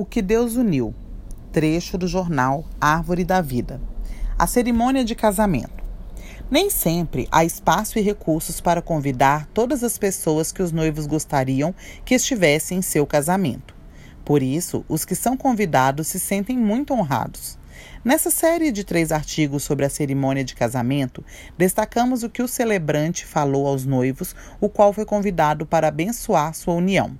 O que Deus uniu. Trecho do jornal Árvore da Vida. A cerimônia de casamento. Nem sempre há espaço e recursos para convidar todas as pessoas que os noivos gostariam que estivessem em seu casamento. Por isso, os que são convidados se sentem muito honrados. Nessa série de três artigos sobre a cerimônia de casamento, destacamos o que o celebrante falou aos noivos, o qual foi convidado para abençoar sua união.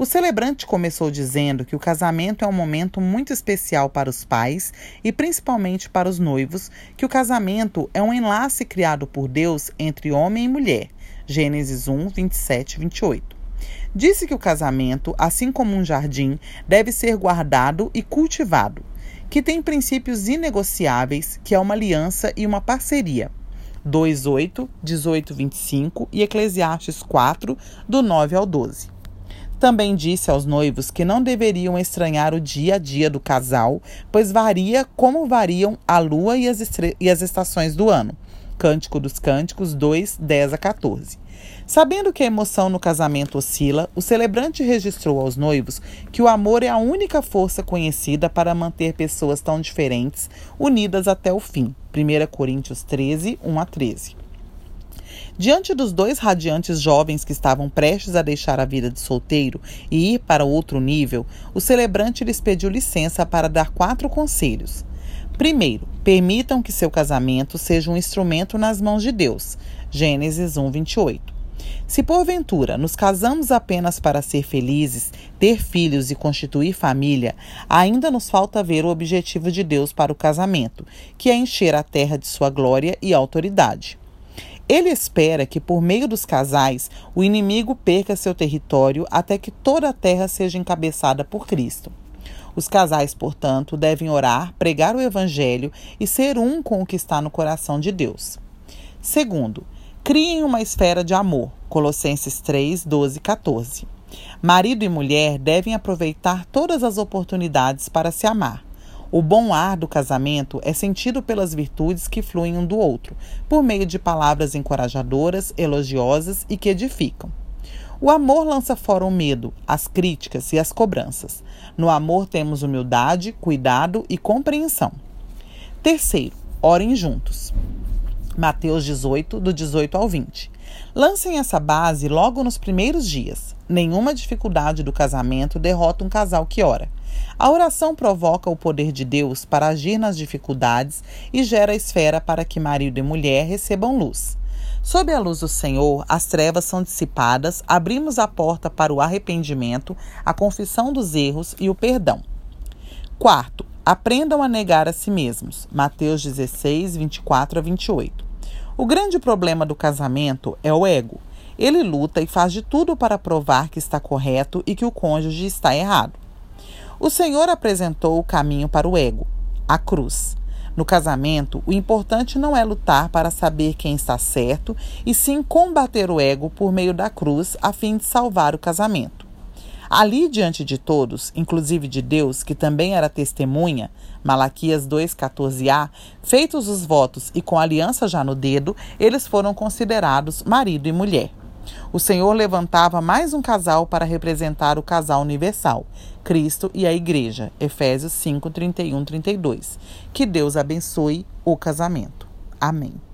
O celebrante começou dizendo que o casamento é um momento muito especial para os pais e principalmente para os noivos, que o casamento é um enlace criado por Deus entre homem e mulher. Gênesis 1, 27 e 28. Disse que o casamento, assim como um jardim, deve ser guardado e cultivado, que tem princípios inegociáveis, que é uma aliança e uma parceria. 2:8, 18:25 e Eclesiastes 4, do 9 ao 12. Também disse aos noivos que não deveriam estranhar o dia a dia do casal, pois varia como variam a lua e as, e as estações do ano. Cântico dos Cânticos 2, 10 a 14. Sabendo que a emoção no casamento oscila, o celebrante registrou aos noivos que o amor é a única força conhecida para manter pessoas tão diferentes unidas até o fim. 1 Coríntios 13, 1 a 13. Diante dos dois radiantes jovens que estavam prestes a deixar a vida de solteiro e ir para outro nível, o celebrante lhes pediu licença para dar quatro conselhos. Primeiro, permitam que seu casamento seja um instrumento nas mãos de Deus. Gênesis 1, 28. Se porventura nos casamos apenas para ser felizes, ter filhos e constituir família, ainda nos falta ver o objetivo de Deus para o casamento, que é encher a terra de sua glória e autoridade. Ele espera que, por meio dos casais, o inimigo perca seu território até que toda a terra seja encabeçada por Cristo. Os casais, portanto, devem orar, pregar o Evangelho e ser um com o que está no coração de Deus. Segundo, criem uma esfera de amor. Colossenses 3, 12 e 14. Marido e mulher devem aproveitar todas as oportunidades para se amar. O bom ar do casamento é sentido pelas virtudes que fluem um do outro, por meio de palavras encorajadoras, elogiosas e que edificam. O amor lança fora o medo, as críticas e as cobranças. No amor temos humildade, cuidado e compreensão. Terceiro, orem juntos. Mateus 18, do 18 ao 20. Lancem essa base logo nos primeiros dias. Nenhuma dificuldade do casamento derrota um casal que ora. A oração provoca o poder de Deus para agir nas dificuldades e gera a esfera para que marido e mulher recebam luz. Sob a luz do Senhor, as trevas são dissipadas, abrimos a porta para o arrependimento, a confissão dos erros e o perdão. Quarto, aprendam a negar a si mesmos. Mateus 16, 24 a 28. O grande problema do casamento é o ego. Ele luta e faz de tudo para provar que está correto e que o cônjuge está errado. O Senhor apresentou o caminho para o ego, a cruz. No casamento, o importante não é lutar para saber quem está certo, e sim combater o ego por meio da cruz a fim de salvar o casamento. Ali diante de todos, inclusive de Deus, que também era testemunha, Malaquias 2,14a, feitos os votos e com aliança já no dedo, eles foram considerados marido e mulher. O Senhor levantava mais um casal para representar o casal universal, Cristo e a Igreja. Efésios 5, 31, 32. Que Deus abençoe o casamento. Amém.